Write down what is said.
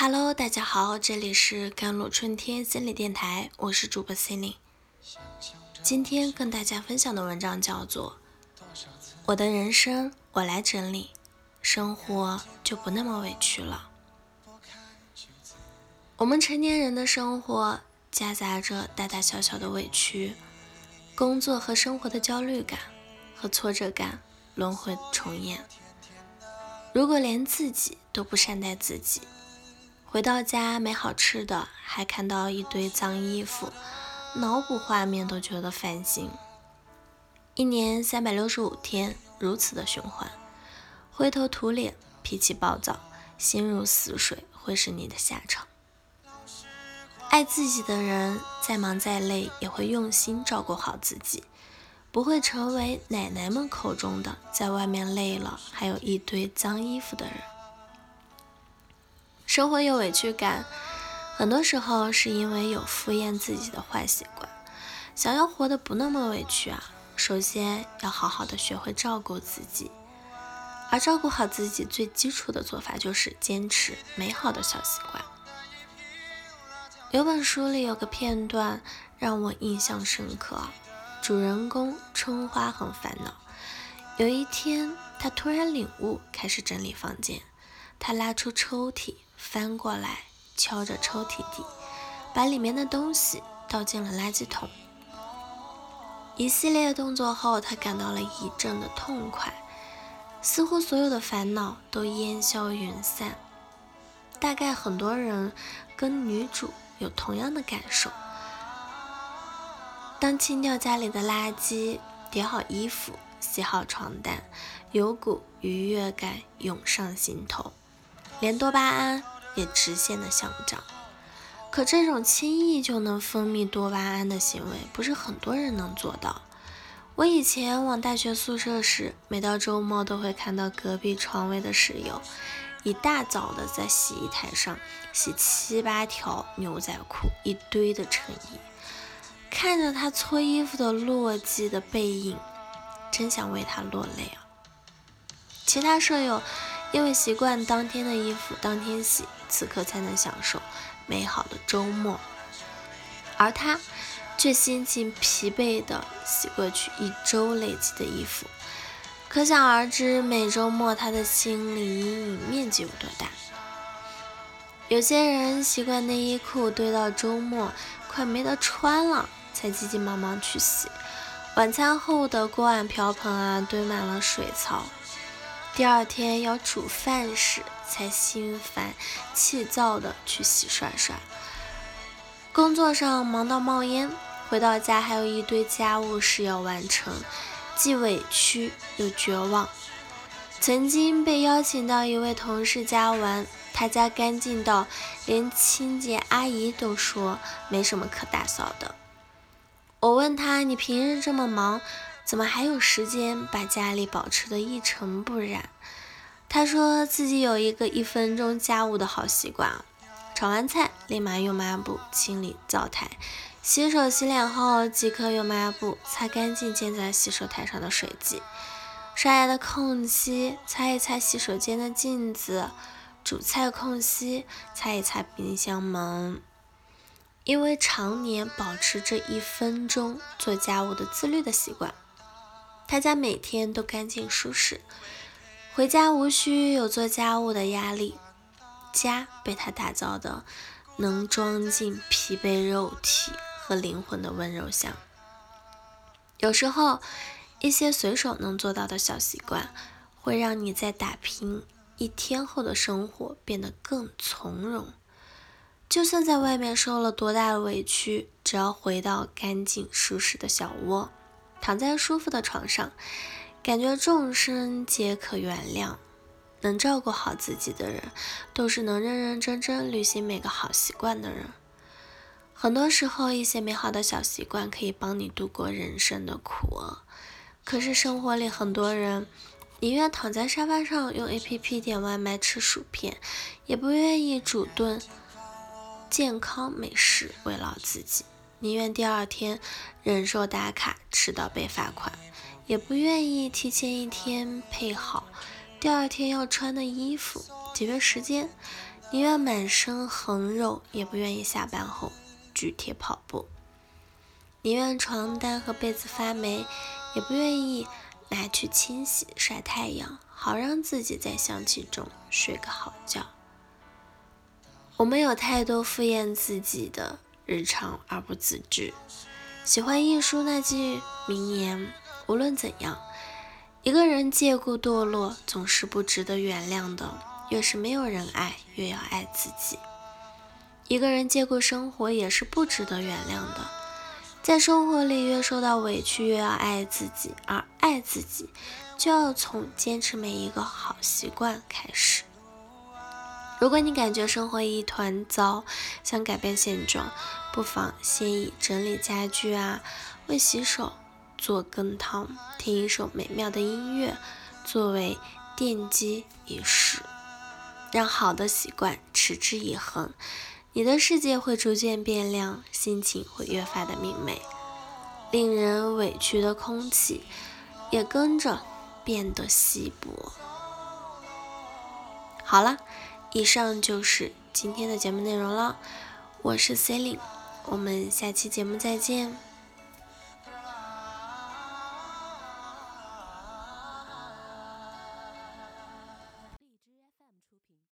Hello，大家好，这里是甘露春天心理电台，我是主播心灵。今天跟大家分享的文章叫做《我的人生我来整理》，生活就不那么委屈了。我们成年人的生活夹杂着大大小小的委屈，工作和生活的焦虑感和挫折感轮回重演。如果连自己都不善待自己，回到家没好吃的，还看到一堆脏衣服，脑补画面都觉得烦心。一年三百六十五天，如此的循环，灰头土脸，脾气暴躁，心如死水，会是你的下场。爱自己的人，再忙再累也会用心照顾好自己，不会成为奶奶们口中的在外面累了还有一堆脏衣服的人。生活有委屈感，很多时候是因为有敷衍自己的坏习惯。想要活得不那么委屈啊，首先要好好的学会照顾自己。而照顾好自己最基础的做法就是坚持美好的小习惯。有本书里有个片段让我印象深刻，主人公春花很烦恼。有一天，他突然领悟，开始整理房间。他拉出抽屉，翻过来，敲着抽屉底，把里面的东西倒进了垃圾桶。一系列动作后，他感到了一阵的痛快，似乎所有的烦恼都烟消云散。大概很多人跟女主。有同样的感受。当清掉家里的垃圾，叠好衣服，洗好床单，有股愉悦感涌上心头，连多巴胺也直线的上涨。可这种轻易就能分泌多巴胺的行为，不是很多人能做到。我以前往大学宿舍时，每到周末都会看到隔壁床位的室友。一大早的在洗衣台上洗七八条牛仔裤，一堆的衬衣，看着他搓衣服的落寂的背影，真想为他落泪啊！其他舍友因为习惯当天的衣服当天洗，此刻才能享受美好的周末，而他却心情疲惫的洗过去一周累积的衣服。可想而知，每周末他的心理阴影面积有多大。有些人习惯内衣裤堆到周末快没得穿了，才急急忙忙去洗；晚餐后的锅碗瓢盆啊，堆满了水槽，第二天要煮饭时才心烦气躁的去洗刷刷。工作上忙到冒烟，回到家还有一堆家务事要完成。既委屈又绝望。曾经被邀请到一位同事家玩，他家干净到连清洁阿姨都说没什么可打扫的。我问他：“你平日这么忙，怎么还有时间把家里保持得一尘不染？”他说自己有一个一分钟家务的好习惯，炒完菜立马用抹布清理灶台。洗手洗脸后，即刻用抹布擦干净溅在洗手台上的水迹；刷牙的空隙，擦一擦洗手间的镜子；煮菜空隙，擦一擦冰箱门。因为常年保持这一分钟做家务的自律的习惯，他家每天都干净舒适，回家无需有做家务的压力，家被他打造的能装进疲惫肉体。和灵魂的温柔乡。有时候，一些随手能做到的小习惯，会让你在打拼一天后的生活变得更从容。就算在外面受了多大的委屈，只要回到干净舒适的小窝，躺在舒服的床上，感觉众生皆可原谅。能照顾好自己的人，都是能认认真真履行每个好习惯的人。很多时候，一些美好的小习惯可以帮你度过人生的苦。可是生活里很多人宁愿躺在沙发上用 APP 点外卖吃薯片，也不愿意煮顿健康美食慰劳自己；宁愿第二天忍受打卡迟到被罚款，也不愿意提前一天配好第二天要穿的衣服，节约时间。宁愿满身横肉，也不愿意下班后举铁跑步；宁愿床单和被子发霉，也不愿意拿去清洗晒太阳，好让自己在香气中睡个好觉。我们有太多敷衍自己的日常而不自知。喜欢一书那句名言：无论怎样，一个人借故堕落，总是不值得原谅的。越是没有人爱，越要爱自己。一个人借故生活，也是不值得原谅的。在生活里，越受到委屈，越要爱自己。而爱自己，就要从坚持每一个好习惯开始。如果你感觉生活一团糟，想改变现状，不妨先以整理家具啊、为洗手做羹汤、听一首美妙的音乐作为奠基仪式，让好的习惯持之以恒，你的世界会逐渐变亮，心情会越发的明媚，令人委屈的空气也跟着变得稀薄。好了。以上就是今天的节目内容了，我是 c e l i n e 我们下期节目再见。